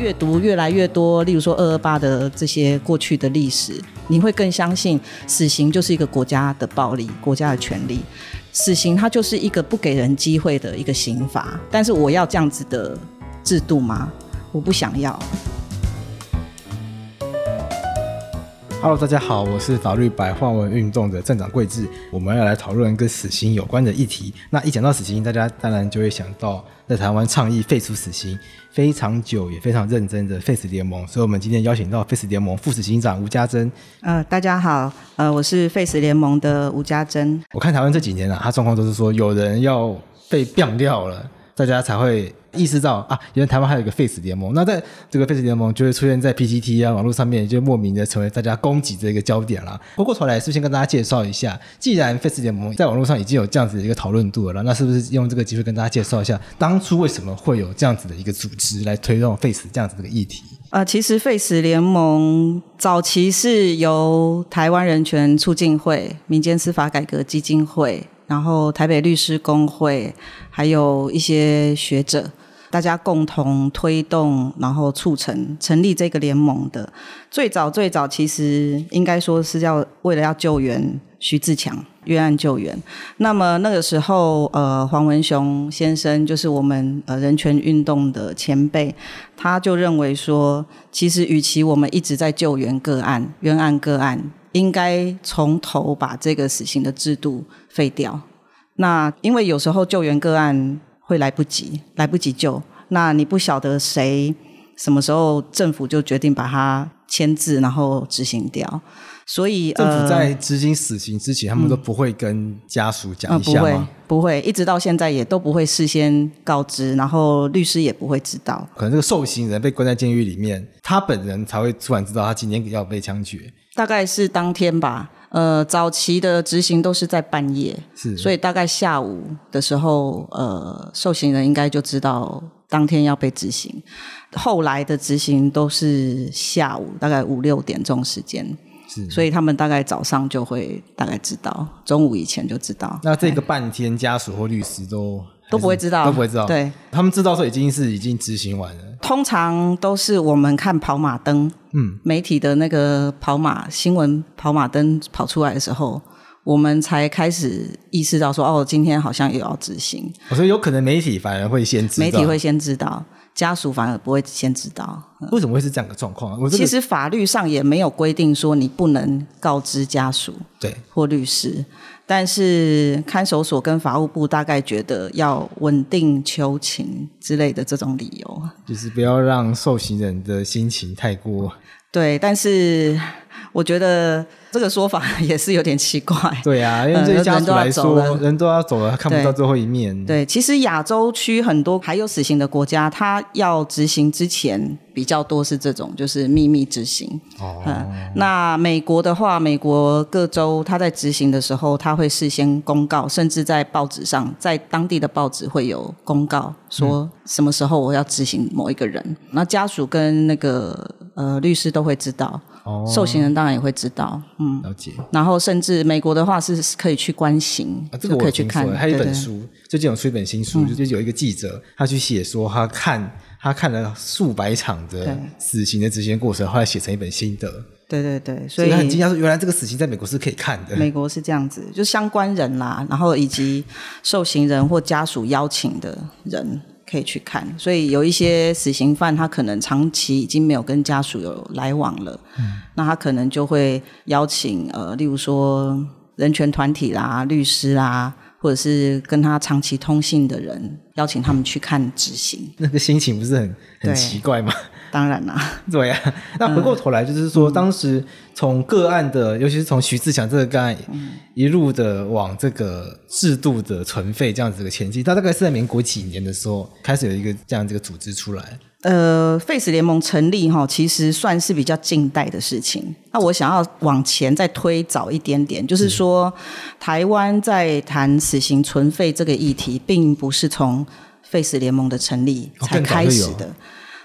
阅读越来越多，例如说二二八的这些过去的历史，你会更相信死刑就是一个国家的暴力，国家的权利。死刑它就是一个不给人机会的一个刑罚。但是我要这样子的制度吗？我不想要。Hello，大家好，我是法律白话文运动的镇长桂智，我们要来讨论跟死刑有关的议题。那一讲到死刑，大家当然就会想到在台湾倡议废除死刑非常久也非常认真的废死联盟，所以我们今天邀请到废死联盟副执行长吴家珍。呃，大家好，呃，我是废死联盟的吴家珍。我看台湾这几年啊，他状况都是说有人要被毙掉了，大家才会。意识到啊，原来台湾还有一个 Face 联盟，那在这个 Face 联盟就会出现在 PTT 啊网络上面，就莫名的成为大家攻击的一个焦点了。回过头来，是先跟大家介绍一下，既然 Face 联盟在网络上已经有这样子的一个讨论度了，那是不是用这个机会跟大家介绍一下，当初为什么会有这样子的一个组织来推动 Face 这样子的一个议题？呃，其实 Face 联盟早期是由台湾人权促进会、民间司法改革基金会，然后台北律师公会，还有一些学者。大家共同推动，然后促成成立这个联盟的。最早最早，其实应该说是要为了要救援徐自强冤案救援。那么那个时候，呃，黄文雄先生就是我们呃人权运动的前辈，他就认为说，其实与其我们一直在救援个案、冤案个案，应该从头把这个死刑的制度废掉。那因为有时候救援个案。会来不及，来不及救。那你不晓得谁什么时候政府就决定把它签字，然后执行掉。所以政府在执行死刑之前，呃、他们都不会跟家属讲一下吗？呃、不会，不会，一直到现在也都不会事先告知，然后律师也不会知道。可能这个受刑人被关在监狱里面，他本人才会突然知道他今天要被枪决。大概是当天吧。呃，早期的执行都是在半夜，是，所以大概下午的时候，呃，受刑人应该就知道当天要被执行。后来的执行都是下午，大概五六点钟时间，是，所以他们大概早上就会大概知道，中午以前就知道。那这个半天，家属或律师都。都不会知道，都不会知道。对，他们知道说已经是已经执行完了。通常都是我们看跑马灯，嗯，媒体的那个跑马新闻跑马灯跑出来的时候，我们才开始意识到说，哦，今天好像又要执行。所以有可能媒体反而会先知道，媒体会先知道，家属反而不会先知道。为什么会是这样的状况？我其实法律上也没有规定说你不能告知家属，对，或律师。但是看守所跟法务部大概觉得要稳定求情之类的这种理由，就是不要让受刑人的心情太过。对，但是我觉得这个说法 也是有点奇怪。对啊，因为对家属来说，人都，人都要走了，看不到最后一面。对，其实亚洲区很多还有死刑的国家，他要执行之前比较多是这种，就是秘密执行。哦。嗯，那美国的话，美国各州他在执行的时候，他会事先公告，甚至在报纸上，在当地的报纸会有公告，说什么时候我要执行某一个人。嗯。那家属跟那个。呃，律师都会知道，哦，受刑人当然也会知道，嗯，了解。然后甚至美国的话是可以去观刑，啊，这个我听说了。还有一本书，最近有出一本新书，嗯，就是有一个记者他去写说他看他看了数百场的死刑的执行过程，后来写成一本心得。对对对，所以，很惊讶说，原来这个死刑在美国是可以看的。美国是这样子，就相关人啦，然后以及受刑人或家属邀请的人。可以去看，所以有一些死刑犯，他可能长期已经没有跟家属有来往了，嗯，那他可能就会邀请呃，例如说人权团体啦、律师啦，或者是跟他长期通信的人，邀请他们去看执行。那个心情不是很很奇怪吗？当然啦，对呀、啊。那回过头来，就是说，嗯、当时从个案的，尤其是从徐志强这个个案，嗯、一路的往这个制度的存废这样子的前进，他大概是在民国几年的时候开始有一个这样这个组织出来。呃，，Face 联盟成立哈，其实算是比较近代的事情。那我想要往前再推早一点点，就是说，台湾在谈死刑存废这个议题，并不是从废死联盟的成立才开始的。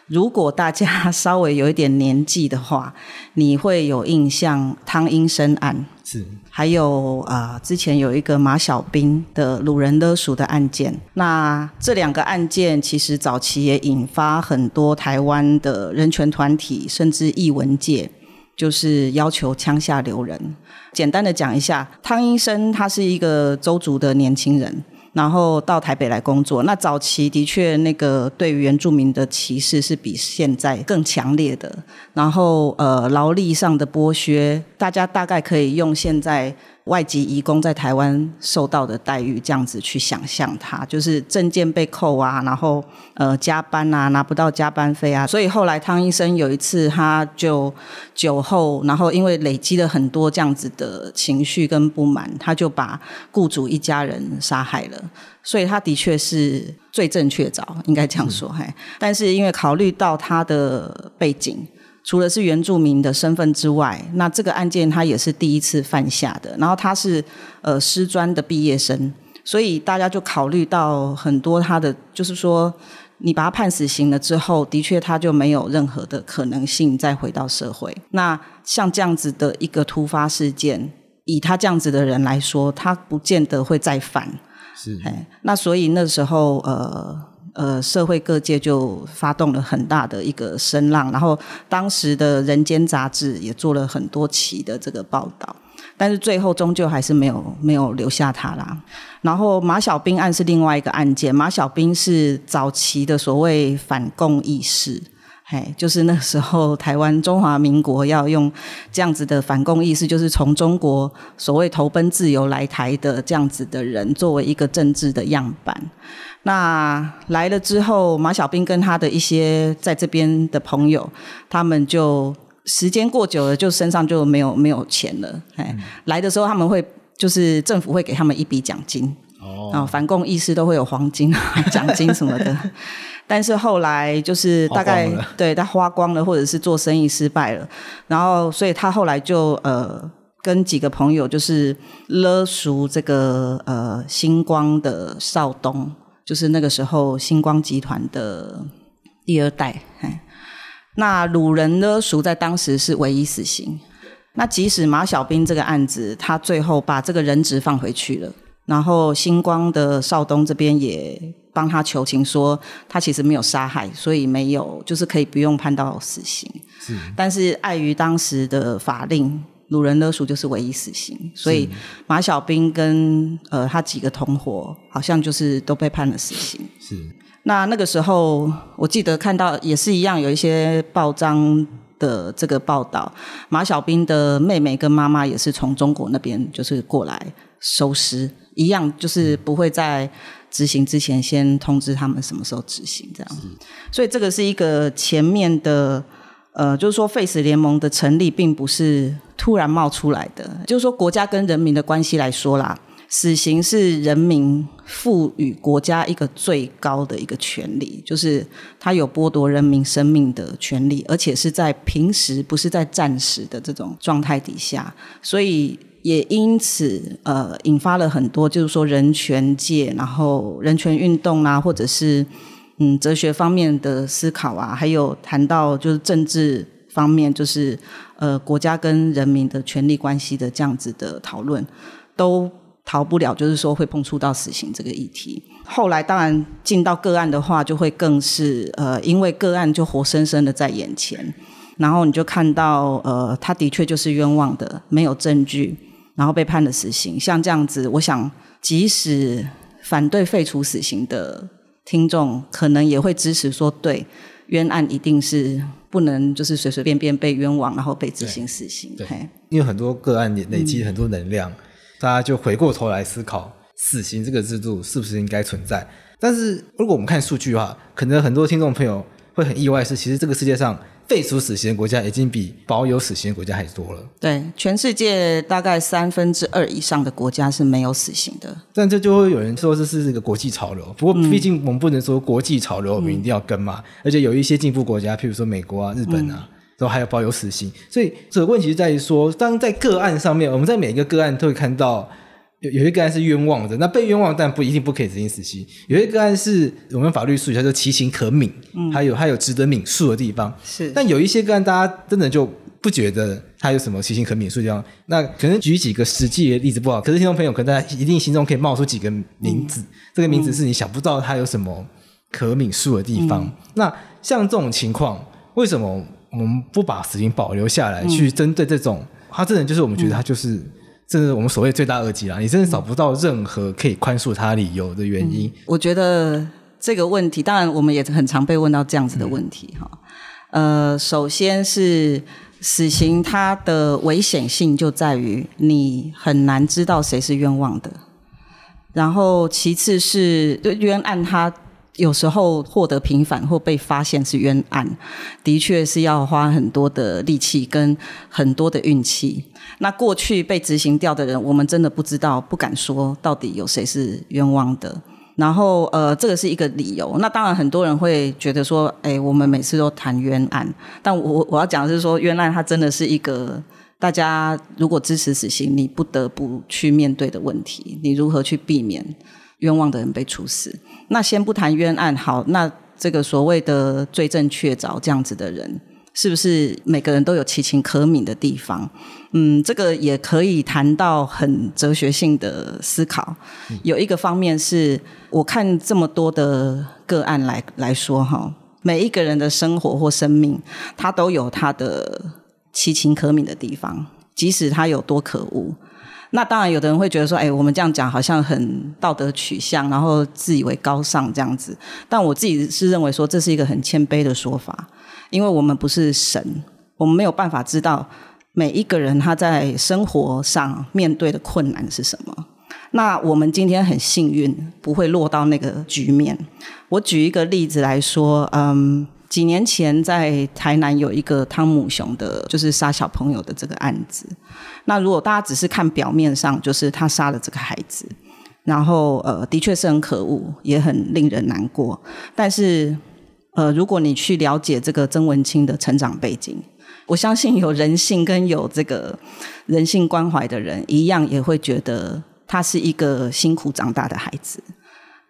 如果大家稍微有一点年纪的话，你会有印象汤英生案，是，还有啊、呃，之前有一个马小兵的掳人勒赎的案件。那这两个案件其实早期也引发很多台湾的人权团体，甚至艺文界，就是要求枪下留人。简单的讲一下，汤英生他是一个邹族的年轻人。然后到台北来工作，那早期的确那个对于原住民的歧视是比现在更强烈的。然后呃，劳力上的剥削，大家大概可以用现在。外籍移工在台湾受到的待遇，这样子去想象他，就是证件被扣啊，然后呃加班啊，拿不到加班费啊。所以后来汤医生有一次，他就酒后，然后因为累积了很多这样子的情绪跟不满，他就把雇主一家人杀害了。所以他的确是罪证确凿，应该这样说。嘿，但是因为考虑到他的背景。除了是原住民的身份之外，那这个案件他也是第一次犯下的。然后他是呃师专的毕业生，所以大家就考虑到很多他的，就是说你把他判死刑了之后，的确他就没有任何的可能性再回到社会。那像这样子的一个突发事件，以他这样子的人来说，他不见得会再犯。是，哎，那所以那时候呃。呃，社会各界就发动了很大的一个声浪，然后当时的《人间》杂志也做了很多期的这个报道，但是最后终究还是没有没有留下他啦。然后马小兵案是另外一个案件，马小兵是早期的所谓反共义士，嘿，就是那时候台湾中华民国要用这样子的反共义士，就是从中国所谓投奔自由来台的这样子的人，作为一个政治的样板。那来了之后，马小兵跟他的一些在这边的朋友，他们就时间过久了，就身上就没有没有钱了。哎、嗯，来的时候他们会就是政府会给他们一笔奖金，哦，反共义士都会有黄金 奖金什么的。但是后来就是大概对他花光了，或者是做生意失败了，然后所以他后来就呃跟几个朋友就是勒赎这个呃星光的少东。就是那个时候，星光集团的第二代。那鲁人勒赎在当时是唯一死刑。那即使马小兵这个案子，他最后把这个人质放回去了，然后星光的少东这边也帮他求情，说他其实没有杀害，所以没有，就是可以不用判到死刑。是，但是碍于当时的法令。掳人勒赎就是唯一死刑，所以马小兵跟呃他几个同伙好像就是都被判了死刑。是。那那个时候，我记得看到也是一样，有一些报章的这个报道，马小兵的妹妹跟妈妈也是从中国那边就是过来收尸，一样就是不会在执行之前先通知他们什么时候执行这样。所以这个是一个前面的。呃，就是说，废死联盟的成立并不是突然冒出来的。就是说，国家跟人民的关系来说啦，死刑是人民赋予国家一个最高的一个权利，就是他有剥夺人民生命的权利，而且是在平时，不是在战时的这种状态底下，所以也因此呃，引发了很多就是说人权界，然后人权运动啊，或者是。嗯，哲学方面的思考啊，还有谈到就是政治方面，就是呃国家跟人民的权力关系的这样子的讨论，都逃不了，就是说会碰触到死刑这个议题。后来当然进到个案的话，就会更是呃，因为个案就活生生的在眼前，然后你就看到呃，他的确就是冤枉的，没有证据，然后被判了死刑。像这样子，我想即使反对废除死刑的。听众可能也会支持说，对，冤案一定是不能就是随随便便被冤枉，然后被执行死刑。对，因为很多个案也累积很多能量，嗯，大家就回过头来思考，死刑这个制度是不是应该存在？但是如果我们看数据的话，可能很多听众朋友会很意外，是其实这个世界上。废除死刑的国家已经比保有死刑的国家还多了。对，全世界大概三分之二以上的国家是没有死刑的。但这就会有人说这是这个国际潮流。不过，毕竟我们不能说国际潮流我们一定要跟嘛。嗯、而且有一些进步国家，譬如说美国啊、日本啊，都还有保有死刑。所以这个问题是在于说，当在个案上面，我们在每一个个案都会看到有有些个案是冤枉的，那被冤枉但不一定不可以执行死刑。有些个案是我们法律术语叫做其情可悯，嗯，还有还有值得悯恕的地方。是，但有一些个案，大家真的就不觉得他有什么其情可悯恕的地方。那可能举几个实际的例子不好，可是听众朋友可能大家一定心中可以冒出几个名字，嗯、这个名字是你想不到他有什么可悯恕的地方。嗯、那像这种情况，为什么我们不把死刑保留下来，嗯、去针对这种他这人就是我们觉得他就是。嗯这是我们所谓罪大恶极啦，你真的找不到任何可以宽恕他理由的原因。嗯，我觉得这个问题，当然我们也很常被问到这样子的问题哈。嗯、呃，首先是死刑，它的危险性就在于你很难知道谁是冤枉的。然后其次是冤案，它有时候获得平反或被发现是冤案，的确是要花很多的力气跟很多的运气。那过去被执行掉的人，我们真的不知道，不敢说到底有谁是冤枉的。然后，呃，这个是一个理由。那当然，很多人会觉得说，哎，我们每次都谈冤案，但我我要讲的是说，冤案它真的是一个大家如果支持死刑，你不得不去面对的问题。你如何去避免冤枉的人被处死？那先不谈冤案，好，那这个所谓的罪证确凿这样子的人。是不是每个人都有其情可悯的地方？嗯，这个也可以谈到很哲学性的思考。有一个方面是我看这么多的个案来来说哈，每一个人的生活或生命，他都有他的其情可悯的地方，即使他有多可恶。那当然，有的人会觉得说，哎，我们这样讲好像很道德取向，然后自以为高尚这样子。但我自己是认为说，这是一个很谦卑的说法。因为我们不是神，我们没有办法知道每一个人他在生活上面对的困难是什么。那我们今天很幸运，不会落到那个局面。我举一个例子来说，嗯，几年前在台南有一个汤姆熊的，就是杀小朋友的这个案子。那如果大家只是看表面上，就是他杀了这个孩子，然后呃，的确是很可恶，也很令人难过，但是。呃，如果你去了解这个曾文钦的成长背景，我相信有人性跟有这个人性关怀的人一样，也会觉得他是一个辛苦长大的孩子。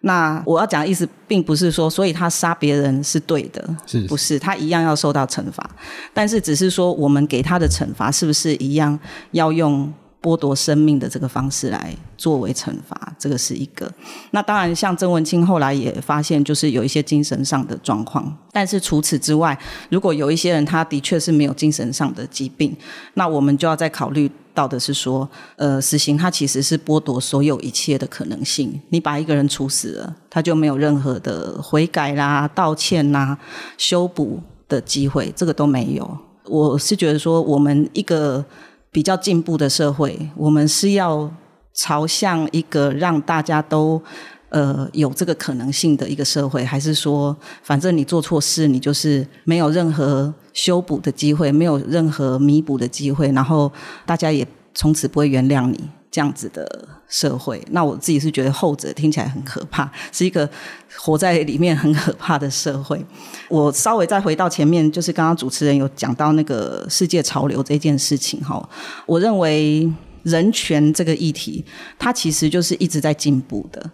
那我要讲的意思，并不是说，所以他杀别人是对的，是不是？他一样要受到惩罚，但是只是说，我们给他的惩罚是不是一样要用？剥夺生命的这个方式来作为惩罚，这个是一个。那当然，像曾文清后来也发现，就是有一些精神上的状况。但是除此之外，如果有一些人他的确是没有精神上的疾病，那我们就要再考虑到的是说，呃，死刑它其实是剥夺所有一切的可能性。你把一个人处死了，他就没有任何的悔改啦、道歉啦、修补的机会，这个都没有。我是觉得说，我们一个。比较进步的社会，我们是要朝向一个让大家都呃有这个可能性的一个社会，还是说，反正你做错事，你就是没有任何修补的机会，没有任何弥补的机会，然后大家也从此不会原谅你。这样子的社会？那我自己是觉得后者听起来很可怕，是一个活在里面很可怕的社会。我稍微再回到前面，就是刚刚主持人有讲到那个世界潮流这件事情哈。我认为人权这个议题，它其实就是一直在进步的，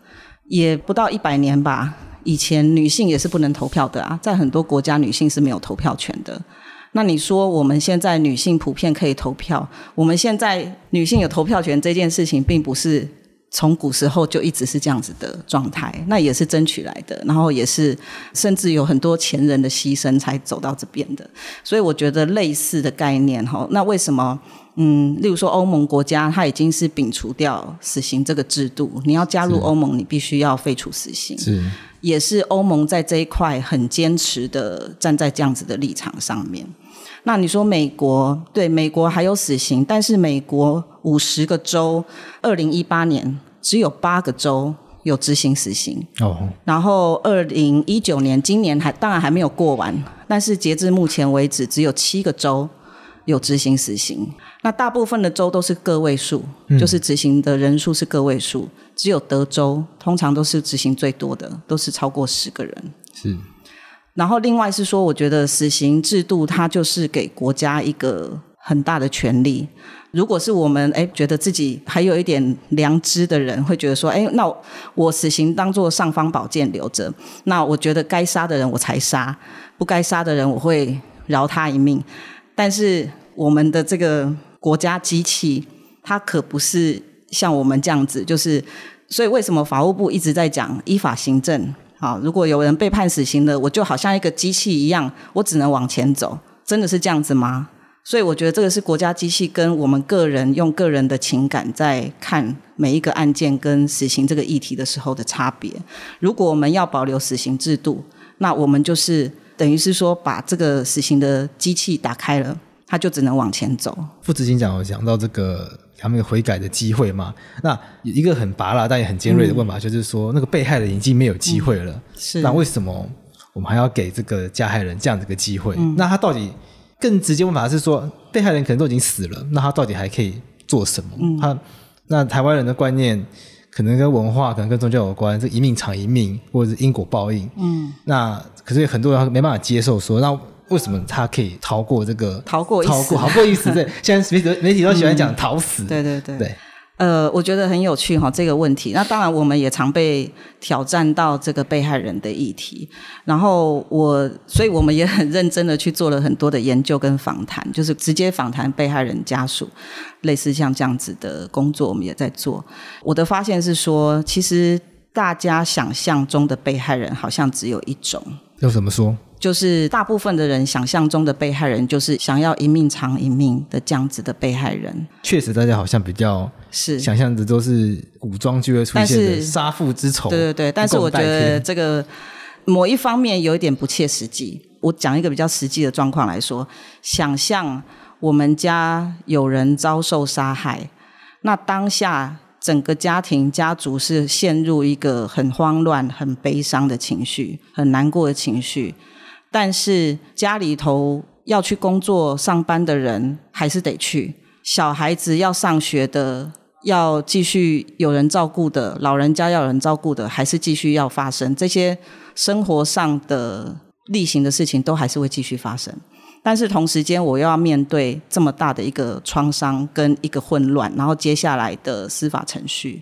也不到一百年吧。以前女性也是不能投票的啊，在很多国家女性是没有投票权的。那你说我们现在女性普遍可以投票，我们现在女性有投票权这件事情，并不是。从古时候就一直是这样子的状态，那也是争取来的，然后也是甚至有很多前人的牺牲才走到这边的。所以我觉得类似的概念哈，那为什么嗯，例如说欧盟国家，它已经是摒除掉死刑这个制度，你要加入欧盟，你必须要废除死刑，是也是欧盟在这一块很坚持的站在这样子的立场上面。那你说美国，对，美国还有死刑，但是美国五十个州，二零一八年。只有八个州有执行死刑哦，然后二零一九年，今年还当然还没有过完，但是截至目前为止，只有七个州有执行死刑。那大部分的州都是个位数，嗯、就是执行的人数是个位数，只有德州通常都是执行最多的，都是超过十个人。是，然后另外是说，我觉得死刑制度它就是给国家一个很大的权力。如果是我们哎觉得自己还有一点良知的人，会觉得说，哎，那我死刑当做尚方宝剑留着。那我觉得该杀的人我才杀，不该杀的人我会饶他一命。但是我们的这个国家机器，它可不是像我们这样子，就是所以为什么法务部一直在讲依法行政？好，如果有人被判死刑了，我就好像一个机器一样，我只能往前走，真的是这样子吗？所以我觉得这个是国家机器跟我们个人用个人的情感在看每一个案件跟死刑这个议题的时候的差别。如果我们要保留死刑制度，那我们就是等于是说把这个死刑的机器打开了，它就只能往前走。副执行长有讲到这个他们有悔改的机会嘛？那一个很拔辣但也很尖锐的问法，就是说、嗯、那个被害人已经没有机会了，嗯、是那为什么我们还要给这个加害人这样子的机会？嗯、那他到底？更直接问法是说，被害人可能都已经死了，那他到底还可以做什么？嗯、他那台湾人的观念可能跟文化，可能跟宗教有关，这一命偿一命，或者是因果报应。嗯，那可是很多人没办法接受说，那为什么他可以逃过这个逃过？逃过逃过一死？对，现在媒体媒体都喜欢讲逃死。对对对对。呃，我觉得很有趣哈，这个问题。那当然，我们也常被挑战到这个被害人的议题。然后我，所以我们也很认真的去做了很多的研究跟访谈，就是直接访谈被害人家属，类似像这样子的工作，我们也在做。我的发现是说，其实大家想象中的被害人好像只有一种。要怎么说？就是大部分的人想象中的被害人，就是想要一命偿一命的这样子的被害人。确实，大家好像比较是想象的都是古装剧会出现的杀父之仇。对对对，但是我觉得这个某一方面有一点不切实际。我讲一个比较实际的状况来说，想象我们家有人遭受杀害，那当下。整个家庭家族是陷入一个很慌乱、很悲伤的情绪，很难过的情绪。但是家里头要去工作上班的人还是得去，小孩子要上学的，要继续有人照顾的，老人家要有人照顾的，还是继续要发生。这些生活上的例行的事情都还是会继续发生。但是同时间，我又要面对这么大的一个创伤跟一个混乱，然后接下来的司法程序，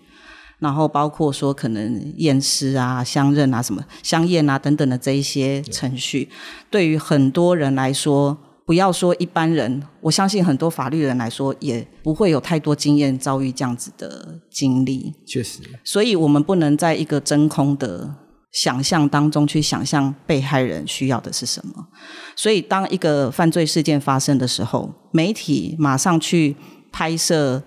然后包括说可能验尸啊、相认啊、什么相验啊等等的这一些程序，对于很多人来说，不要说一般人，我相信很多法律人来说，也不会有太多经验遭遇这样子的经历。确实，所以我们不能在一个真空的。想象当中去想象被害人需要的是什么，所以当一个犯罪事件发生的时候，媒体马上去拍摄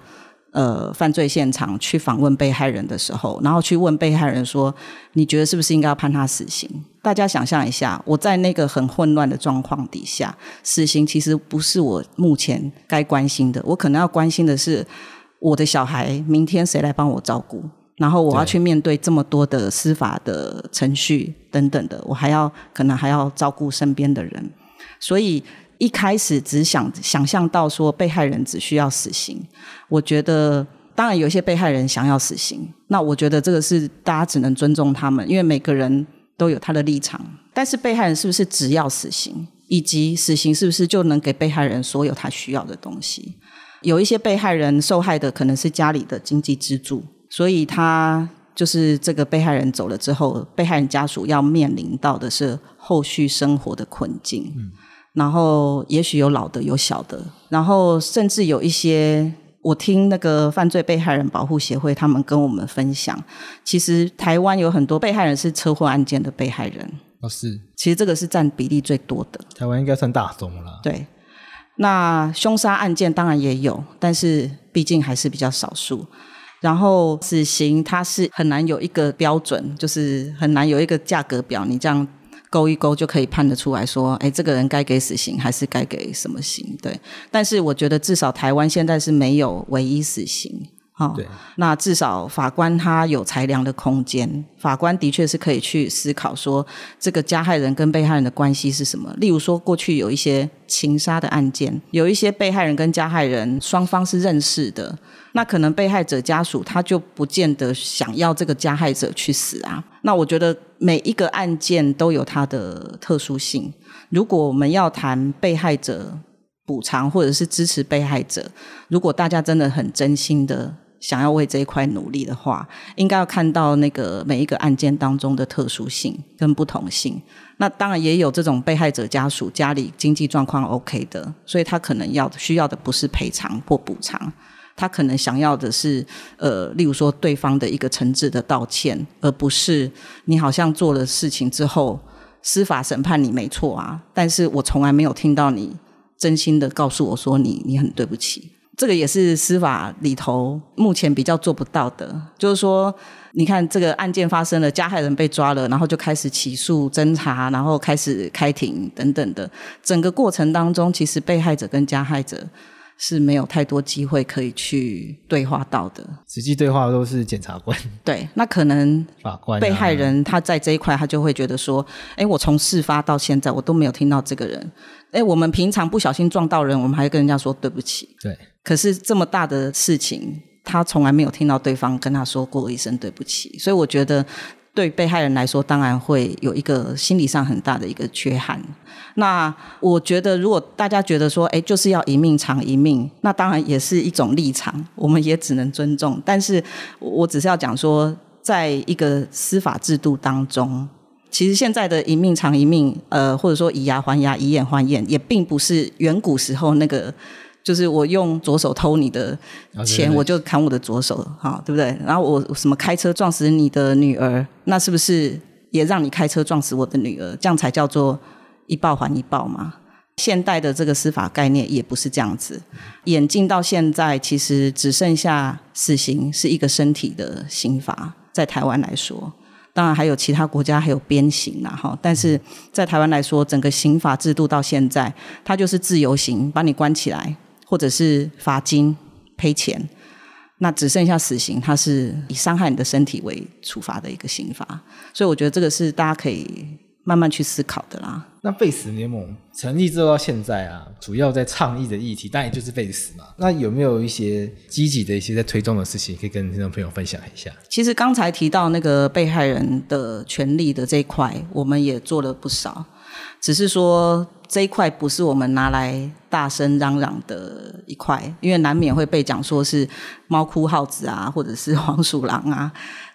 呃犯罪现场，去访问被害人的时候，然后去问被害人说：“你觉得是不是应该要判他死刑？”大家想象一下，我在那个很混乱的状况底下，死刑其实不是我目前该关心的，我可能要关心的是我的小孩明天谁来帮我照顾。然后我要去面对这么多的司法的程序等等的，我还要可能还要照顾身边的人，所以一开始只想想象到说被害人只需要死刑，我觉得当然有些被害人想要死刑，那我觉得这个是大家只能尊重他们，因为每个人都有他的立场。但是被害人是不是只要死刑，以及死刑是不是就能给被害人所有他需要的东西？有一些被害人受害的可能是家里的经济支柱。所以他就是这个被害人走了之后，被害人家属要面临到的是后续生活的困境。然后也许有老的，有小的，然后甚至有一些，我听那个犯罪被害人保护协会他们跟我们分享，其实台湾有很多被害人是车祸案件的被害人。哦，是。其实这个是占比例最多的。台湾应该算大宗了。对。那凶杀案件当然也有，但是毕竟还是比较少数。然后死刑它是很难有一个标准，就是很难有一个价格表，你这样勾一勾就可以判得出来说，哎，这个人该给死刑还是该给什么刑？对。但是我觉得至少台湾现在是没有唯一死刑。好，对那至少法官他有裁量的空间，法官的确是可以去思考说，这个加害人跟被害人的关系是什么。例如说，过去有一些情杀的案件，有一些被害人跟加害人双方是认识的，那可能被害者家属他就不见得想要这个加害者去死啊。那我觉得每一个案件都有它的特殊性。如果我们要谈被害者补偿或者是支持被害者，如果大家真的很真心的想要为这一块努力的话，应该要看到那个每一个案件当中的特殊性跟不同性。那当然也有这种被害者家属家里经济状况 OK 的，所以他可能要需要的不是赔偿或补偿，他可能想要的是呃，例如说对方的一个诚挚的道歉，而不是你好像做了事情之后。司法审判你没错啊，但是我从来没有听到你真心的告诉我说你你很对不起，这个也是司法里头目前比较做不到的。就是说，你看这个案件发生了，加害人被抓了，然后就开始起诉、侦查，然后开始开庭等等的，整个过程当中，其实被害者跟加害者。是没有太多机会可以去对话到的，实际对话都是检察官。对，那可能 法官、被害人他在这一块，他就会觉得说：“哎，我从事发到现在，我都没有听到这个人。哎，我们平常不小心撞到人，我们还会跟人家说对不起。对，可是这么大的事情，他从来没有听到对方跟他说过一声对不起。所以我觉得。”对被害人来说，当然会有一个心理上很大的一个缺憾。那我觉得，如果大家觉得说，哎，就是要一命偿一命，那当然也是一种立场，我们也只能尊重。但是我只是要讲说，在一个司法制度当中，其实现在的一命偿一命，呃，或者说以牙还牙、以眼还眼，也并不是远古时候那个。就是我用左手偷你的钱，我就砍我的左手，哈，对不对？然后我什么开车撞死你的女儿，那是不是也让你开车撞死我的女儿？这样才叫做一报还一报嘛？现代的这个司法概念也不是这样子。演进到现在，其实只剩下死刑是一个身体的刑罚，在台湾来说，当然还有其他国家还有鞭刑啦，哈。但是在台湾来说，整个刑法制度到现在，它就是自由刑，把你关起来。或者是罚金赔钱，那只剩下死刑，它是以伤害你的身体为处罚的一个刑罚，所以我觉得这个是大家可以慢慢去思考的啦。那废死联盟成立之后到现在啊，主要在倡议的议题当然就是废死嘛。那有没有一些积极的一些在推动的事情，可以跟听众朋友分享一下？其实刚才提到那个被害人的权利的这一块，我们也做了不少，只是说。这一块不是我们拿来大声嚷嚷的一块，因为难免会被讲说是猫哭耗子啊，或者是黄鼠狼啊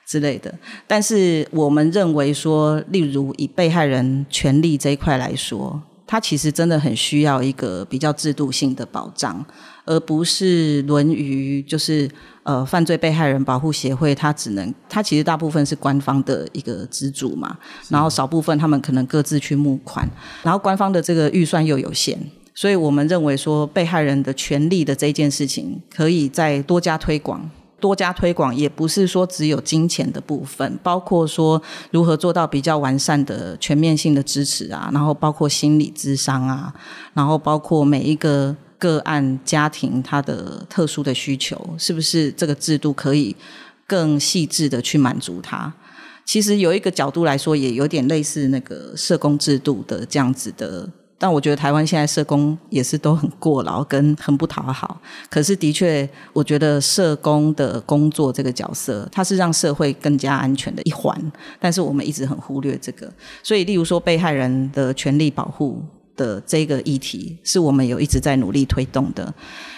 之类的。但是我们认为说，例如以被害人权利这一块来说，它其实真的很需要一个比较制度性的保障。而不是沦于就是呃犯罪被害人保护协会，它只能它其实大部分是官方的一个资助嘛，然后少部分他们可能各自去募款，然后官方的这个预算又有限，所以我们认为说被害人的权利的这件事情可以再多加推广，多加推广也不是说只有金钱的部分，包括说如何做到比较完善的全面性的支持啊，然后包括心理咨商啊，然后包括每一个。个案家庭他的特殊的需求，是不是这个制度可以更细致的去满足他？其实有一个角度来说，也有点类似那个社工制度的这样子的。但我觉得台湾现在社工也是都很过劳跟很不讨好。可是的确，我觉得社工的工作这个角色，它是让社会更加安全的一环。但是我们一直很忽略这个。所以，例如说被害人的权利保护。的这个议题是我们有一直在努力推动的。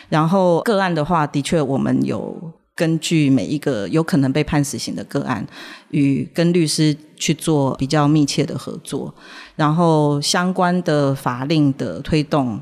然后个案的话，的确我们有根据每一个有可能被判死刑的个案，与跟律师去做比较密切的合作。然后相关的法令的推动，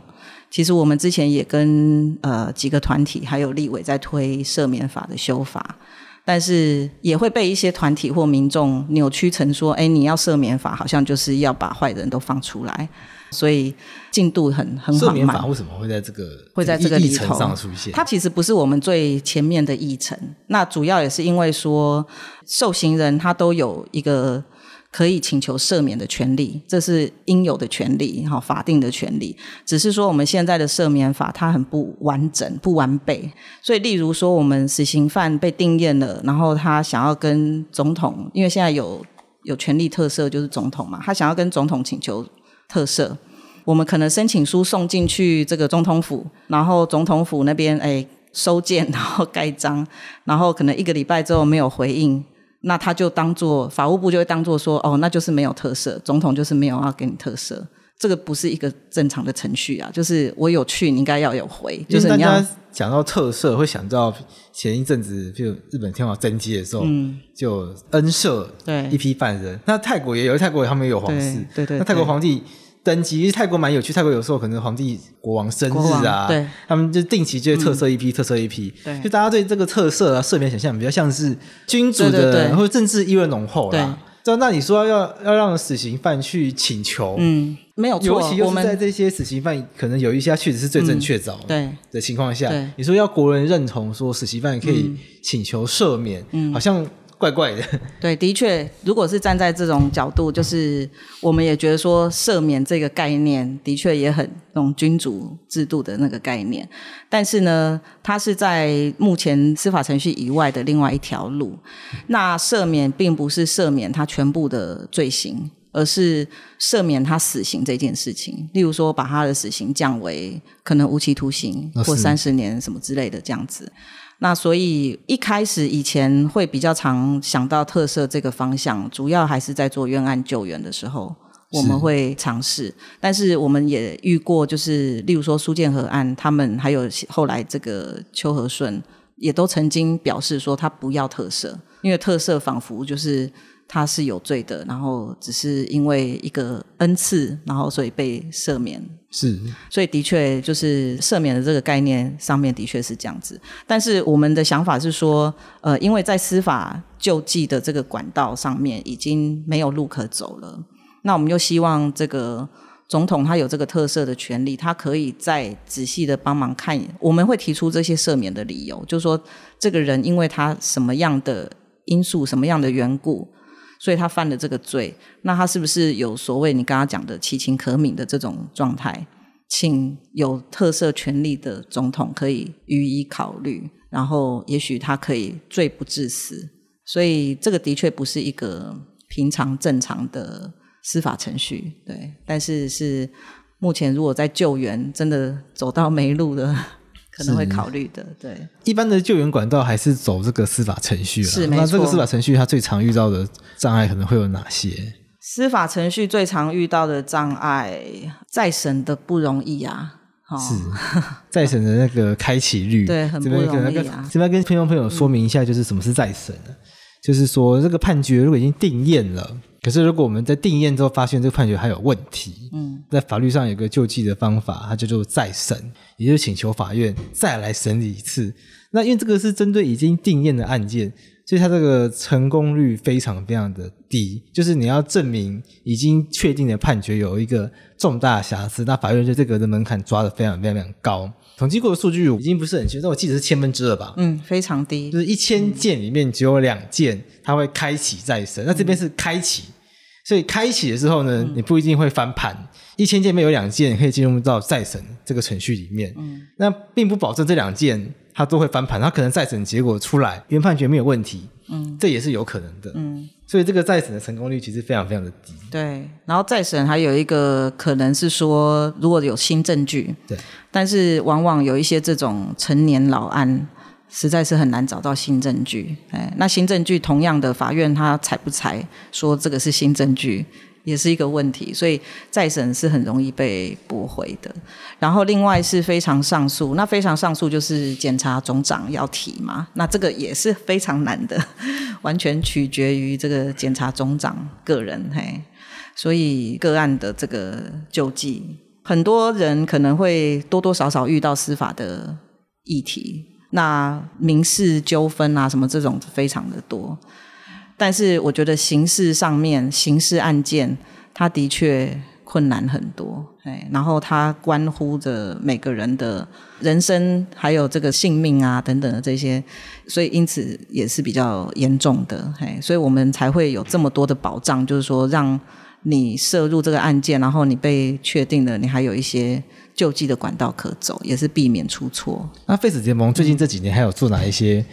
其实我们之前也跟呃几个团体还有立委在推赦免法的修法，但是也会被一些团体或民众扭曲成说：哎，你要赦免法，好像就是要把坏人都放出来。所以进度很很缓慢。赦免法为什么会在这个会在这个议程上出现？它其实不是我们最前面的议程。那主要也是因为说，受刑人他都有一个可以请求赦免的权利，这是应有的权利，哈，法定的权利。只是说我们现在的赦免法它很不完整、不完备。所以，例如说，我们死刑犯被定验了，然后他想要跟总统，因为现在有有权利特色，就是总统嘛，他想要跟总统请求。特色，我们可能申请书送进去这个总统府，然后总统府那边哎收件，然后盖章，然后可能一个礼拜之后没有回应，那他就当做法务部就会当做说哦，那就是没有特色，总统就是没有要给你特色，这个不是一个正常的程序啊，就是我有去，你应该要有回。就是大家讲到特色，会想到前一阵子就日本天皇登基的时候，嗯，就恩赦对一批犯人。那泰国也有，泰国他们也有皇室，对对，对。那泰国皇帝登基，因为泰国蛮有趣，泰国有时候可能皇帝国王生日啊，对，他们就定期就会特色一批，嗯、特色一批。对，就大家对这个特色啊，赦免想象比较像是君主的或者政治意味浓厚啦。对，那你说要要让死刑犯去请求，嗯，没有错，尤其又是在这些死刑犯可能有一些确实是最正确凿的情况下，嗯、你说要国人认同说死刑犯可以请求赦免，嗯，好像。怪怪的，对，的确，如果是站在这种角度，就是我们也觉得说赦免这个概念的确也很那种君主制度的那个概念，但是呢，它是在目前司法程序以外的另外一条路。那赦免并不是赦免他全部的罪行，而是赦免他死刑这件事情。例如说，把他的死刑降为可能无期徒刑或三十年什么之类的这样子。那所以一开始以前会比较常想到特赦这个方向，主要还是在做冤案救援的时候，我们会尝试。但是我们也遇过，就是例如说苏建和案，他们还有后来这个邱和顺，也都曾经表示说他不要特赦，因为特赦仿佛就是。他是有罪的，然后只是因为一个恩赐，然后所以被赦免。是，所以的确就是赦免的这个概念上面的确是这样子。但是我们的想法是说，呃，因为在司法救济的这个管道上面已经没有路可走了，那我们又希望这个总统他有这个特赦的权利，他可以再仔细的帮忙看。我们会提出这些赦免的理由，就是说这个人因为他什么样的因素、什么样的缘故。所以他犯了这个罪，那他是不是有所谓你刚刚讲的其情可悯的这种状态？请有特赦权利的总统可以予以考虑，然后也许他可以罪不至死。所以这个的确不是一个平常正常的司法程序，对。但是是目前如果在救援真的走到没路的。可能会考虑的，对。一般的救援管道还是走这个司法程序了。是，那这个司法程序它最常遇到的障碍可能会有哪些？司法程序最常遇到的障碍，再审的不容易啊。哦、是，再审的那个开启率，对，很不容易啊。这边跟听众朋友说明一下，就是什么是再审、嗯、就是说这个判决如果已经定验了。可是，如果我们在定验之后发现这个判决还有问题，嗯，在法律上有个救济的方法，它叫做再审，也就是请求法院再来审理一次。那因为这个是针对已经定验的案件，所以它这个成功率非常非常的低。就是你要证明已经确定的判决有一个重大瑕疵，那法院就这个的门槛抓的非常非常非常高。统计过的数据已经不是很清楚，但我记得是千分之二吧？嗯，非常低，就是一千件里面只有两件。它会开启再审，那这边是开启，嗯、所以开启的时候呢，你不一定会翻盘。一千件里面有两件可以进入到再审这个程序里面，嗯，那并不保证这两件它都会翻盘，它可能再审结果出来原判决没有问题，嗯，这也是有可能的，嗯，所以这个再审的成功率其实非常非常的低。对，然后再审还有一个可能是说，如果有新证据，对，但是往往有一些这种陈年老案。实在是很难找到新证据，哎，那新证据同样的，法院他采不采说这个是新证据，也是一个问题，所以再审是很容易被驳回的。然后另外是非常上诉，那非常上诉就是检察总长要提嘛，那这个也是非常难的，完全取决于这个检察总长个人，嘿，所以个案的这个救济，很多人可能会多多少少遇到司法的议题。那民事纠纷啊，什么这种非常的多，但是我觉得刑事上面刑事案件，它的确困难很多，哎，然后它关乎着每个人的人生，还有这个性命啊等等的这些，所以因此也是比较严重的，哎，所以我们才会有这么多的保障，就是说让你涉入这个案件，然后你被确定了，你还有一些。救济的管道可走，也是避免出错。那废死联盟最近这几年还有做哪一些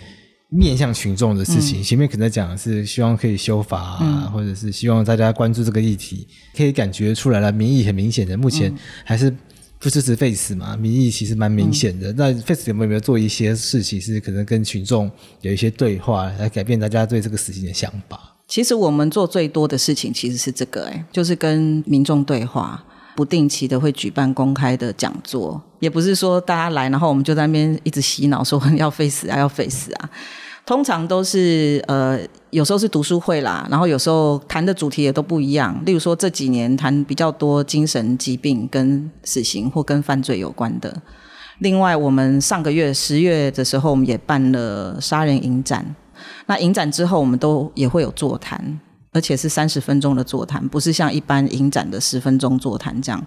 面向群众的事情？嗯、前面可能讲的是希望可以修法啊，嗯、或者是希望大家关注这个议题，可以感觉出来了，民意很明显的。目前还是不支持 Face 嘛，民意其实蛮明显的。嗯、那 Face 有没有做一些事情，是可能跟群众有一些对话，来改变大家对这个事情的想法？其实我们做最多的事情其实是这个、欸，哎，就是跟民众对话。不定期的会举办公开的讲座，也不是说大家来，然后我们就在那边一直洗脑说要废死啊，要废死啊。通常都是呃，有时候是读书会啦，然后有时候谈的主题也都不一样。例如说这几年谈比较多精神疾病跟死刑或跟犯罪有关的。另外，我们上个月十月的时候，我们也办了杀人影展。那影展之后，我们都也会有座谈，而且是三十分钟的座谈，不是像一般影展的十分钟座谈这样。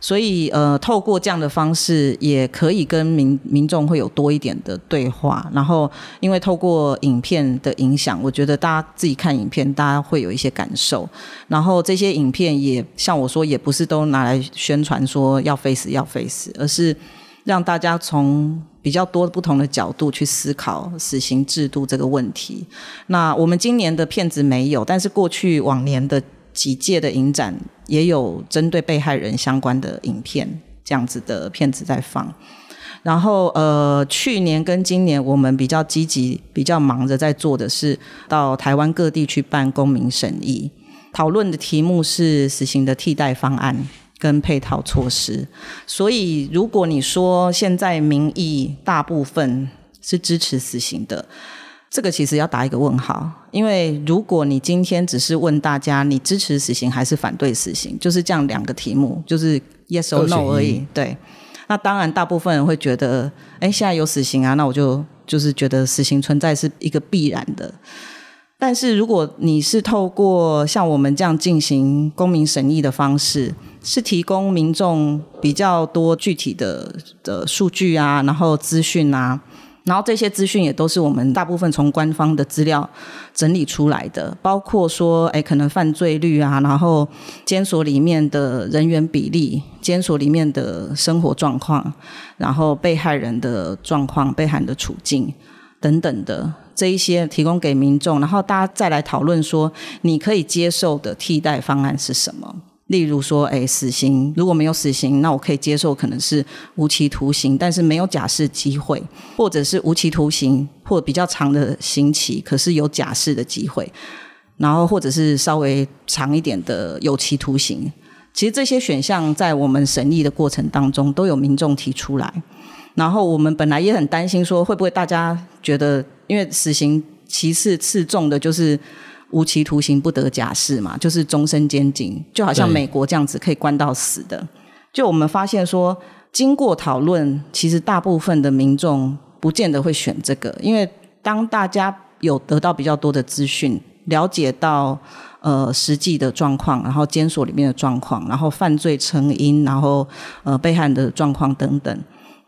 所以，呃，透过这样的方式，也可以跟民民众会有多一点的对话。然后，因为透过影片的影响，我觉得大家自己看影片，大家会有一些感受。然后，这些影片也像我说，也不是都拿来宣传说要 face 要 face，，而是让大家从比较多不同的角度去思考死刑制度这个问题。那我们今年的片子没有，但是过去往年的。几届的影展也有针对被害人相关的影片，这样子的片子在放。然后呃，去年跟今年我们比较积极、比较忙着在做的是到台湾各地去办公民审议，讨论的题目是死刑的替代方案跟配套措施。所以如果你说现在民意大部分是支持死刑的。这个其实要打一个问号，因为如果你今天只是问大家你支持死刑还是反对死刑，就是这样两个题目，就是 yes or no 而已。对，那当然大部分人会觉得，哎，现在有死刑啊，那我就就是觉得死刑存在是一个必然的。但是如果你是透过像我们这样进行公民审议的方式，是提供民众比较多具体的的数据啊，然后资讯啊。然后这些资讯也都是我们大部分从官方的资料整理出来的，包括说，哎，可能犯罪率啊，然后监所里面的人员比例、监所里面的生活状况，然后被害人的状况、被害人的处境等等的这一些提供给民众，然后大家再来讨论说，你可以接受的替代方案是什么？例如说，哎，死刑如果没有死刑，那我可以接受，可能是无期徒刑，但是没有假释机会，或者是无期徒刑或比较长的刑期，可是有假释的机会，然后或者是稍微长一点的有期徒刑。其实这些选项在我们审议的过程当中都有民众提出来，然后我们本来也很担心说，会不会大家觉得，因为死刑其次次重的就是。无期徒刑不得假释嘛，就是终身监禁，就好像美国这样子可以关到死的。就我们发现说，经过讨论，其实大部分的民众不见得会选这个，因为当大家有得到比较多的资讯，了解到呃实际的状况，然后监所里面的状况，然后犯罪成因，然后呃被害人的状况等等，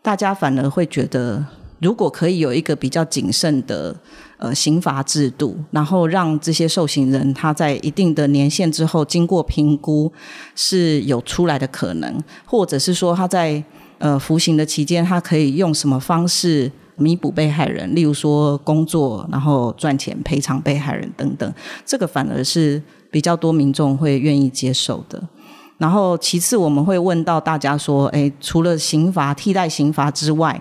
大家反而会觉得，如果可以有一个比较谨慎的。呃，刑罚制度，然后让这些受刑人他在一定的年限之后，经过评估是有出来的可能，或者是说他在呃服刑的期间，他可以用什么方式弥补被害人，例如说工作，然后赚钱赔偿被害人等等，这个反而是比较多民众会愿意接受的。然后其次，我们会问到大家说，诶，除了刑罚替代刑罚之外，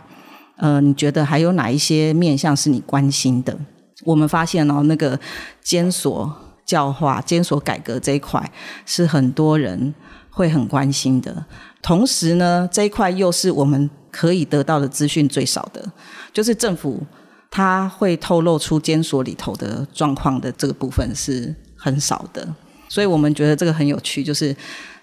呃，你觉得还有哪一些面向是你关心的？我们发现哦，那个监所教化、监所改革这一块是很多人会很关心的。同时呢，这一块又是我们可以得到的资讯最少的，就是政府他会透露出监所里头的状况的这个部分是很少的。所以我们觉得这个很有趣，就是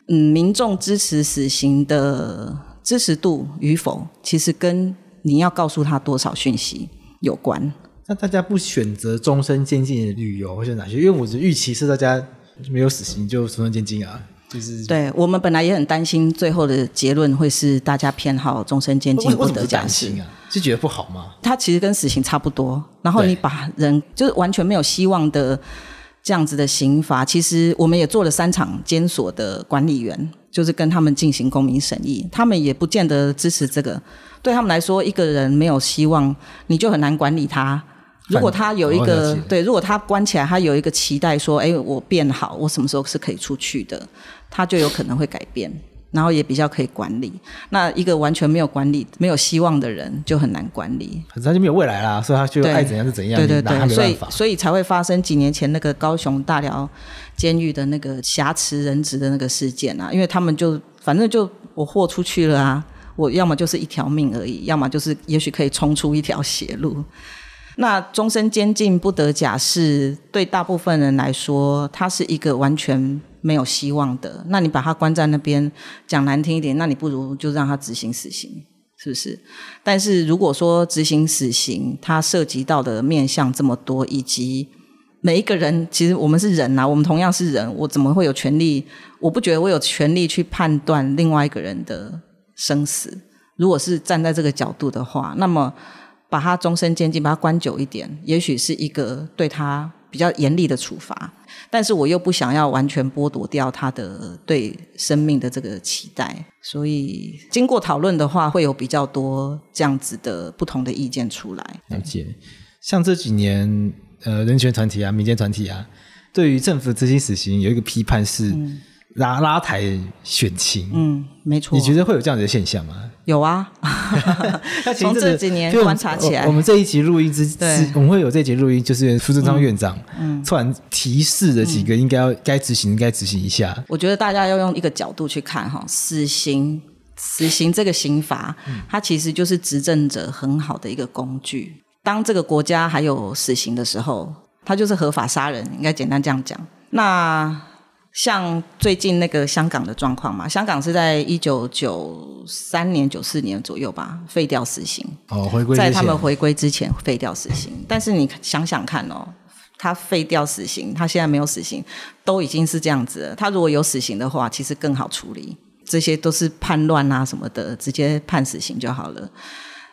嗯，民众支持死刑的支持度与否，其实跟你要告诉他多少讯息有关？那大家不选择终身监禁的理由会是哪些？因为我的预期是大家没有死刑就终身监禁啊，就是对我们本来也很担心，最后的结论会是大家偏好终身监禁不得假释啊，是觉得不好吗？他其实跟死刑差不多，然后你把人就是完全没有希望的这样子的刑罚，其实我们也做了三场监所的管理员，就是跟他们进行公民审议，他们也不见得支持这个。对他们来说，一个人没有希望，你就很难管理他。如果他有一个对，如果他关起来，他有一个期待说，哎，我变好，我什么时候是可以出去的？他就有可能会改变。然后也比较可以管理。那一个完全没有管理、没有希望的人，就很难管理。反正他就没有未来啦，所以他就爱怎样就怎样。对对对，所以所以才会发生几年前那个高雄大寮监狱的那个挟持人质的那个事件啊，因为他们就反正就我豁出去了啊，我要么就是一条命而已，要么就是也许可以冲出一条血路。那终身监禁不得假释，对大部分人来说，它是一个完全没有希望的。那你把他关在那边，讲难听一点，那你不如就让他执行死刑，是不是？但是如果说执行死刑，它涉及到的面向这么多，以及每一个人，其实我们是人呐、啊，我们同样是人，我怎么会有权利？我不觉得我有权利去判断另外一个人的生死。如果是站在这个角度的话，那么。把他终身监禁，把他关久一点，也许是一个对他比较严厉的处罚。但是我又不想要完全剥夺掉他的对生命的这个期待，所以经过讨论的话，会有比较多这样子的不同的意见出来。了解，像这几年，呃，人权团体啊，民间团体啊，对于政府执行死刑有一个批判是。嗯拉拉抬选情，嗯，没错。你觉得会有这样子的现象吗？有啊，从这几年观察起来，我们这一集录音之，之我们会有这一集录音，就是苏贞昌院长嗯，突然提示了几个应该要该执行，应该执行一下。我觉得大家要用一个角度去看哈，死刑，死刑这个刑罚，它其实就是执政者很好的一个工具。当这个国家还有死刑的时候，它就是合法杀人，应该简单这样讲。那像最近那个香港的状况嘛，香港是在一九九三年、九四年左右吧，废掉死刑。哦，回归在他们回归之前废掉死刑。但是你想想看哦，他废掉死刑，他现在没有死刑，都已经是这样子了。他如果有死刑的话，其实更好处理。这些都是叛乱啊什么的，直接判死刑就好了。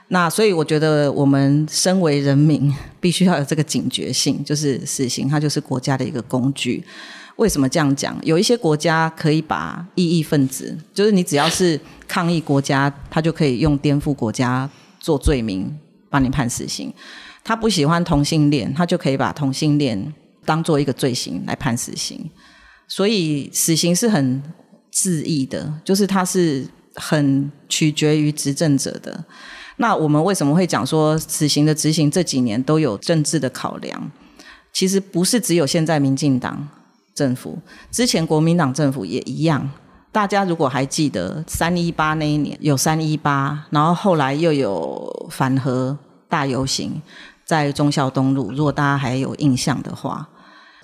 那所以我觉得，我们身为人民，必须要有这个警觉性，就是死刑它就是国家的一个工具。为什么这样讲？有一些国家可以把异议分子，就是你只要是抗议国家，他就可以用颠覆国家做罪名，帮你判死刑。他不喜欢同性恋，他就可以把同性恋当做一个罪行来判死刑。所以死刑是很恣意的，就是它是很取决于执政者的。那我们为什么会讲说死刑的执行这几年都有政治的考量？其实不是只有现在民进党。政府之前国民党政府也一样，大家如果还记得三一八那一年有三一八，然后后来又有反核大游行在忠孝东路，如果大家还有印象的话，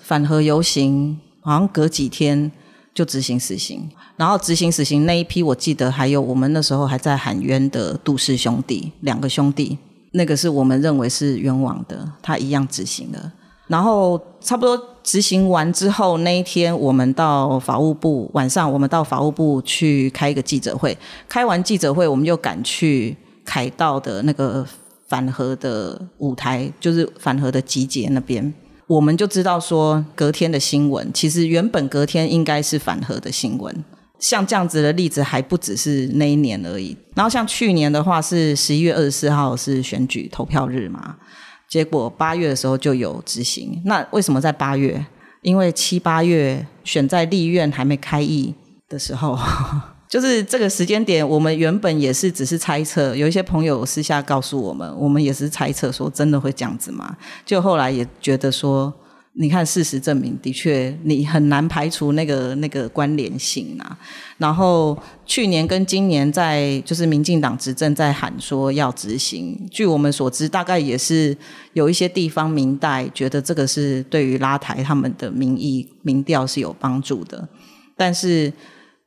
反核游行好像隔几天就执行死刑，然后执行死刑那一批，我记得还有我们那时候还在喊冤的杜氏兄弟两个兄弟，那个是我们认为是冤枉的，他一样执行了。然后差不多执行完之后，那一天我们到法务部，晚上我们到法务部去开一个记者会。开完记者会，我们就赶去凯道的那个反核的舞台，就是反核的集结那边。我们就知道说，隔天的新闻其实原本隔天应该是反核的新闻。像这样子的例子还不只是那一年而已。然后像去年的话，是十一月二十四号是选举投票日嘛。结果八月的时候就有执行，那为什么在八月？因为七八月选在立院还没开议的时候，就是这个时间点，我们原本也是只是猜测，有一些朋友私下告诉我们，我们也是猜测说真的会这样子吗？就后来也觉得说。你看，事实证明，的确，你很难排除那个那个关联性啊。然后去年跟今年在就是民进党执政在喊说要执行，据我们所知，大概也是有一些地方民代觉得这个是对于拉抬他们的民意民调是有帮助的。但是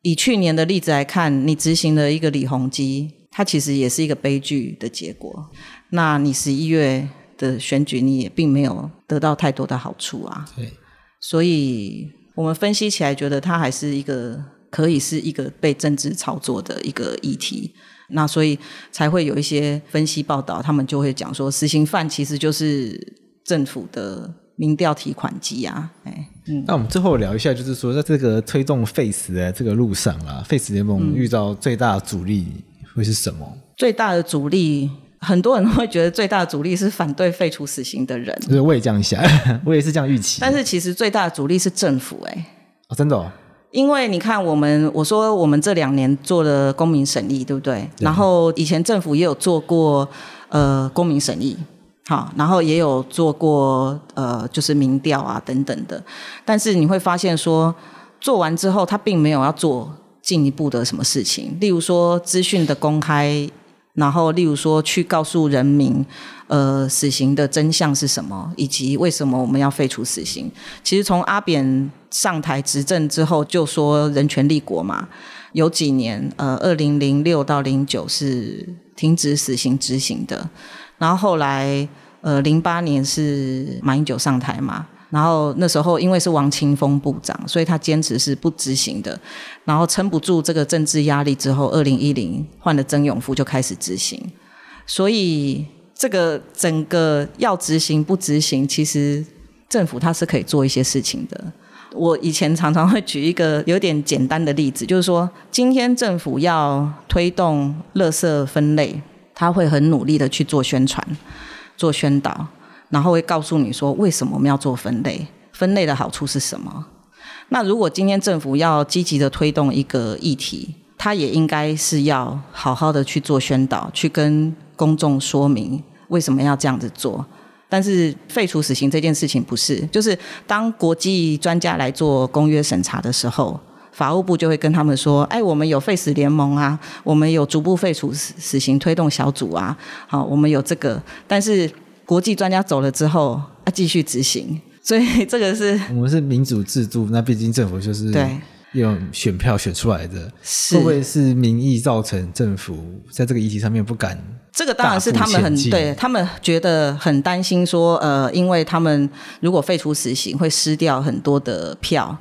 以去年的例子来看，你执行了一个李鸿基，他其实也是一个悲剧的结果。那你十一月。的选举你也并没有得到太多的好处啊，对，所以我们分析起来觉得它还是一个可以是一个被政治操作的一个议题，那所以才会有一些分析报道，他们就会讲说，死刑犯其实就是政府的民调提款机啊，哎，嗯，那我们最后聊一下，就是说在这个推动 Face 的这个路上啊，废死联盟遇到最大的阻力会是什么？最大的阻力。很多人会觉得最大的阻力是反对废除死刑的人，我也这样想，我也是这样预期。但是其实最大的阻力是政府、欸，哎，哦，真的、哦，因为你看，我们我说我们这两年做了公民审议，对不对？对。然后以前政府也有做过呃公民审议，好，然后也有做过呃就是民调啊等等的。但是你会发现说，做完之后他并没有要做进一步的什么事情，例如说资讯的公开，然后例如说去告诉人民。呃，死刑的真相是什么？以及为什么我们要废除死刑？其实从阿扁上台执政之后，就说人权立国嘛，有几年，呃，二零零六到零九是停止死刑执行的，然后后来，呃，零八年是马英九上台嘛，然后那时候因为是王清峰部长，所以他坚持是不执行的，然后撑不住这个政治压力之后，二零一零换了曾永福就开始执行，所以。这个整个要执行不执行，其实政府它是可以做一些事情的。我以前常常会举一个有点简单的例子，就是说，今天政府要推动垃圾分类，他会很努力的去做宣传、做宣导，然后会告诉你说为什么我们要做分类，分类的好处是什么。那如果今天政府要积极的推动一个议题，他也应该是要好好的去做宣导，去跟公众说明为什么要这样子做，但是废除死刑这件事情不是，就是当国际专家来做公约审查的时候，法务部就会跟他们说：“哎，我们有废死联盟啊，我们有逐步废除死死刑推动小组啊，好，我们有这个。”但是国际专家走了之后，啊，继续执行，所以 这个是我们是民主制度，那毕竟政府就是对。用选票选出来的，会不会是民意造成政府在这个议题上面不敢？这个当然是他们很对，他们觉得很担心说，呃，因为他们如果废除死刑，会失掉很多的票。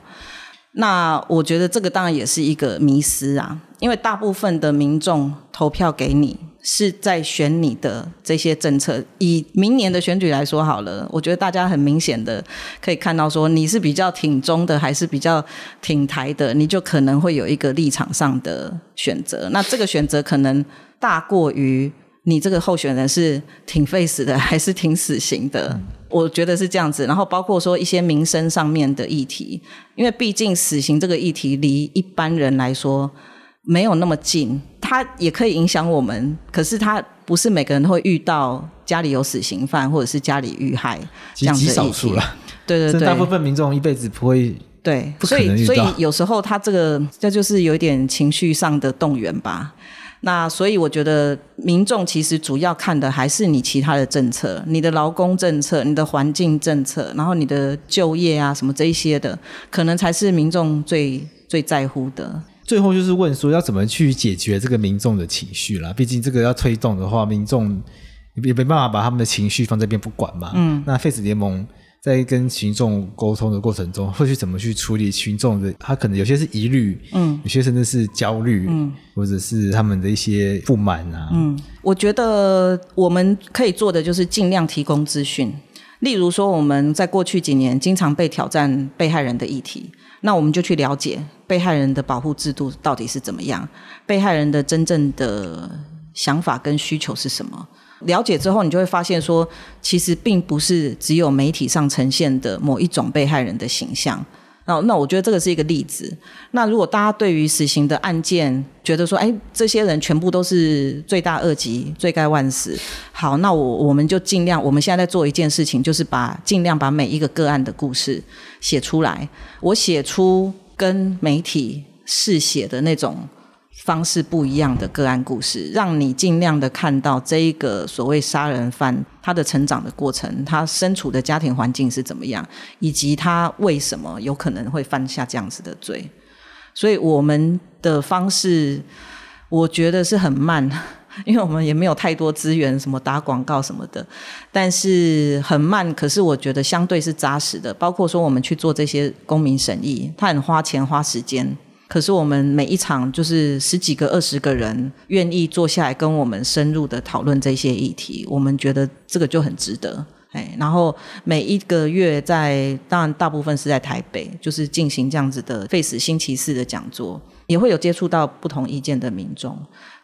那我觉得这个当然也是一个迷思啊，因为大部分的民众投票给你。是在选你的这些政策。以明年的选举来说好了，我觉得大家很明显的可以看到，说你是比较挺中的，还是比较挺台的，你就可能会有一个立场上的选择。那这个选择可能大过于你这个候选人是挺废死的，还是挺死刑的。嗯。我觉得是这样子。然后包括说一些民生上面的议题，因为毕竟死刑这个议题离一般人来说。没有那么近，它也可以影响我们，可是它不是每个人都会遇到家里有死刑犯或者是家里遇害这样子极少数了。对对对，大部分民众一辈子不会对，所以所以有时候他这个这就是有一点情绪上的动员吧。那所以我觉得民众其实主要看的还是你其他的政策，你的劳工政策、你的环境政策，然后你的就业啊什么这一些的，可能才是民众最最在乎的。最后就是问说，要怎么去解决这个民众的情绪啦？毕竟这个要推动的话，民众也没办法把他们的情绪放在这边不管嘛。嗯，那 Face 联盟在跟群众沟通的过程中，会去怎么去处理群众的？他可能有些是疑虑，嗯，有些甚至是焦虑，嗯，或者是他们的一些不满啊。嗯，我觉得我们可以做的就是尽量提供资讯，例如说我们在过去几年经常被挑战被害人的议题。那我们就去了解被害人的保护制度到底是怎么样，被害人的真正的想法跟需求是什么？了解之后，你就会发现说，其实并不是只有媒体上呈现的某一种被害人的形象。那那我觉得这个是一个例子。那如果大家对于死刑的案件觉得说，哎，这些人全部都是罪大恶极、罪该万死，好，那我我们就尽量，我们现在在做一件事情，就是把尽量把每一个个案的故事写出来。我写出跟媒体试写的那种。方式不一样的个案故事，让你尽量的看到这一个所谓杀人犯他的成长的过程，他身处的家庭环境是怎么样，以及他为什么有可能会犯下这样子的罪。所以我们的方式，我觉得是很慢，因为我们也没有太多资源，什么打广告什么的，但是很慢。可是我觉得相对是扎实的，包括说我们去做这些公民审议，他很花钱花时间。可是我们每一场就是十几个、二十个人愿意坐下来跟我们深入的讨论这些议题，我们觉得这个就很值得。哎，然后每一个月在，当然大部分是在台北，就是进行这样子的废死星期四的讲座，也会有接触到不同意见的民众。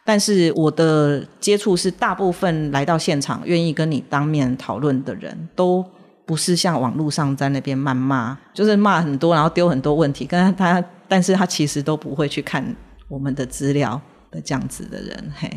但是我的接触是大部分来到现场愿意跟你当面讨论的人都不是像网络上在那边谩骂，就是骂很多，然后丢很多问题，跟他。但是他其实都不会去看我们的资料的这样子的人，嘿，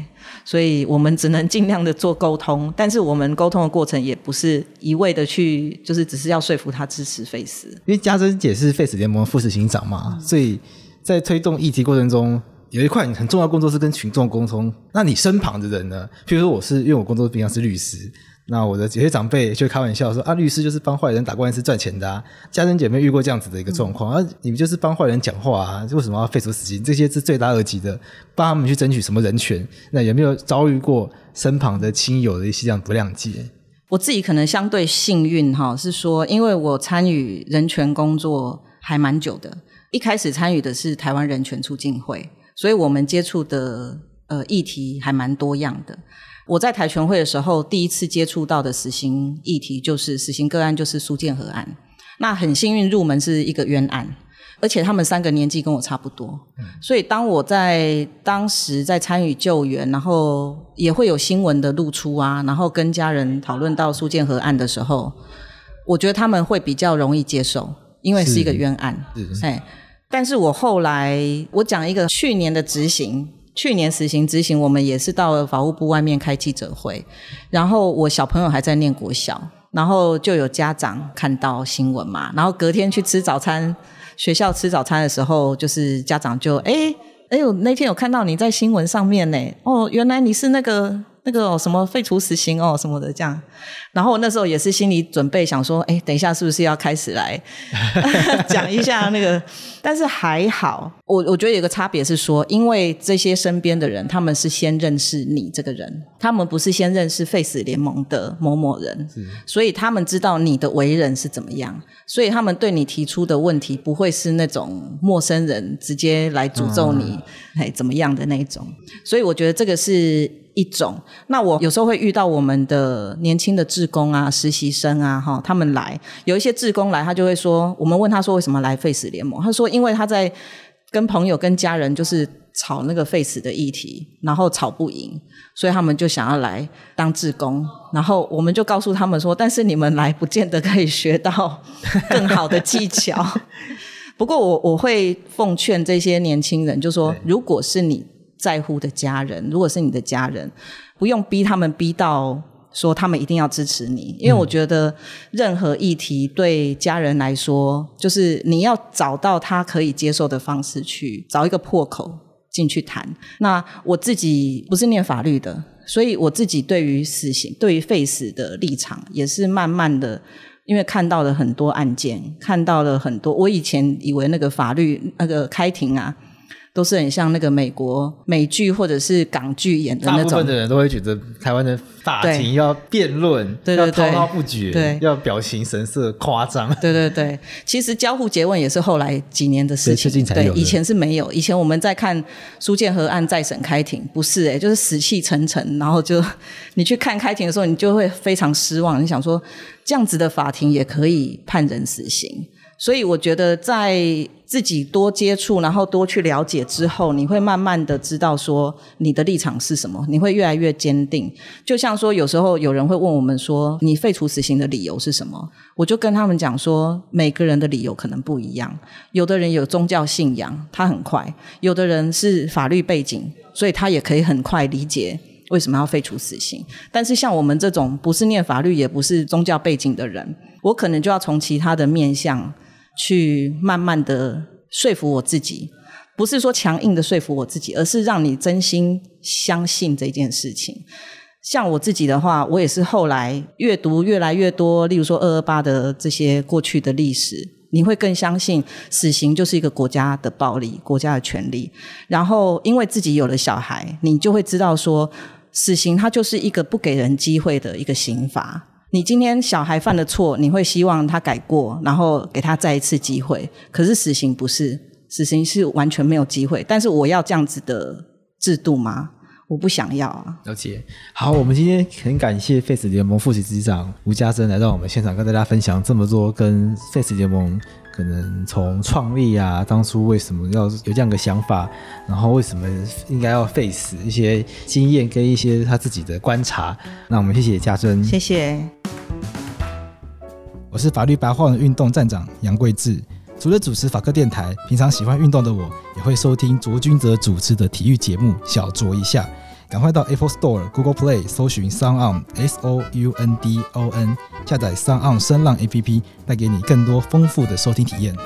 所以我们只能尽量的做沟通，但是我们沟通的过程也不是一味的去，就是只是要说服他支持 Face。因为家珍姐是 Face 联盟副执行长嘛，所以在推动议题过程中，有一块很重要的工作是跟群众沟通。那你身旁的人呢？譬如说，我是因为我工作平常是律师。那我的有些长辈就开玩笑说啊，律师就是帮坏人打官司赚钱的啊。家人姐妹遇过这样子的一个状况、嗯、啊，你们就是帮坏人讲话啊，为什么要废除死刑？这些是罪大恶极的，帮他们去争取什么人权？那有没有遭遇过身旁的亲友的一些这样不谅解？我自己可能相对幸运哈，是说因为我参与人权工作还蛮久的，一开始参与的是台湾人权促进会，所以我们接触的呃议题还蛮多样的。我在台全会的时候，第一次接触到的死刑议题就是死刑个案，就是苏建和案。那很幸运入门是一个冤案，而且他们三个年纪跟我差不多，嗯、所以当我在当时在参与救援，然后也会有新闻的露出啊，然后跟家人讨论到苏建和案的时候，我觉得他们会比较容易接受，因为是一个冤案。哎，但是我后来我讲一个去年的执行。去年死刑执行，我们也是到了法务部外面开记者会，然后我小朋友还在念国小，然后就有家长看到新闻嘛，然后隔天去吃早餐，学校吃早餐的时候，就是家长就哎哎呦，那天有看到你在新闻上面呢，哦，原来你是那个。那个什么废除死刑哦什么的这样，然后那时候也是心里准备想说，哎，等一下是不是要开始来 讲一下那个？但是还好，我我觉得有个差别是说，因为这些身边的人，他们是先认识你这个人，他们不是先认识 Face 联盟的某某人，所以他们知道你的为人是怎么样，所以他们对你提出的问题不会是那种陌生人直接来诅咒你，哎、嗯，怎么样的那种。所以我觉得这个是。一种，那我有时候会遇到我们的年轻的志工啊、实习生啊，哈，他们来，有一些志工来，他就会说，我们问他说为什么来 Face 联盟，他说因为他在跟朋友、跟家人就是吵那个 Face 的议题，然后吵不赢，所以他们就想要来当志工，然后我们就告诉他们说，但是你们来不见得可以学到更好的技巧。不过我我会奉劝这些年轻人，就说如果是你。在乎的家人，如果是你的家人，不用逼他们逼到说他们一定要支持你，因为我觉得任何议题对家人来说，就是你要找到他可以接受的方式去找一个破口进去谈。那我自己不是念法律的，所以我自己对于死刑、对于废死的立场也是慢慢的，因为看到了很多案件，看到了很多。我以前以为那个法律那个开庭啊。都是很像那个美国美剧或者是港剧演的那种。大部分的人都会觉得台湾的法庭要辩论，对对对，要滔滔不绝，对，要表情神色夸张。对对对，其实交互詰问也是后来几年的事情。对，以前是没有。以前我们在看苏建和案再审开庭，不是诶，就是死气沉沉，然后就你去看开庭的时候，你就会非常失望。你想说，这样子的法庭也可以判人死刑？所以我觉得，在自己多接触，然后多去了解之后，你会慢慢的知道说你的立场是什么，你会越来越坚定。就像说，有时候有人会问我们说，你废除死刑的理由是什么？我就跟他们讲说，每个人的理由可能不一样。有的人有宗教信仰，他很快；有的人是法律背景，所以他也可以很快理解为什么要废除死刑。但是像我们这种不是念法律，也不是宗教背景的人，我可能就要从其他的面向。去慢慢的说服我自己，不是说强硬的说服我自己，而是让你真心相信这件事情。像我自己的话，我也是后来阅读越来越多，例如说二二八的这些过去的历史，你会更相信死刑就是一个国家的暴力，国家的权利。然后因为自己有了小孩，你就会知道说，死刑它就是一个不给人机会的一个刑罚。你今天小孩犯了错，你会希望他改过，然后给他再一次机会。可是死刑不是，死刑是完全没有机会。但是我要这样子的制度吗？我不想要啊。了解。好，我们今天很感谢 Face 联盟副执行长吴家珍来到我们现场，跟大家分享这么多跟 Face 联盟。可能从创立啊，当初为什么要有这样的想法，然后为什么应该要 face 一些经验跟一些他自己的观察，那我们谢谢家珍，谢谢。我是法律白话文运动站长杨贵智。除了主持法科电台，平常喜欢运动的我，也会收听卓君泽主持的体育节目，小酌一下。赶快到 Apple Store、Google Play 搜寻 SoundOn S O U N D O N，下载 SoundOn 声浪 APP，带给你更多丰富的收听体验。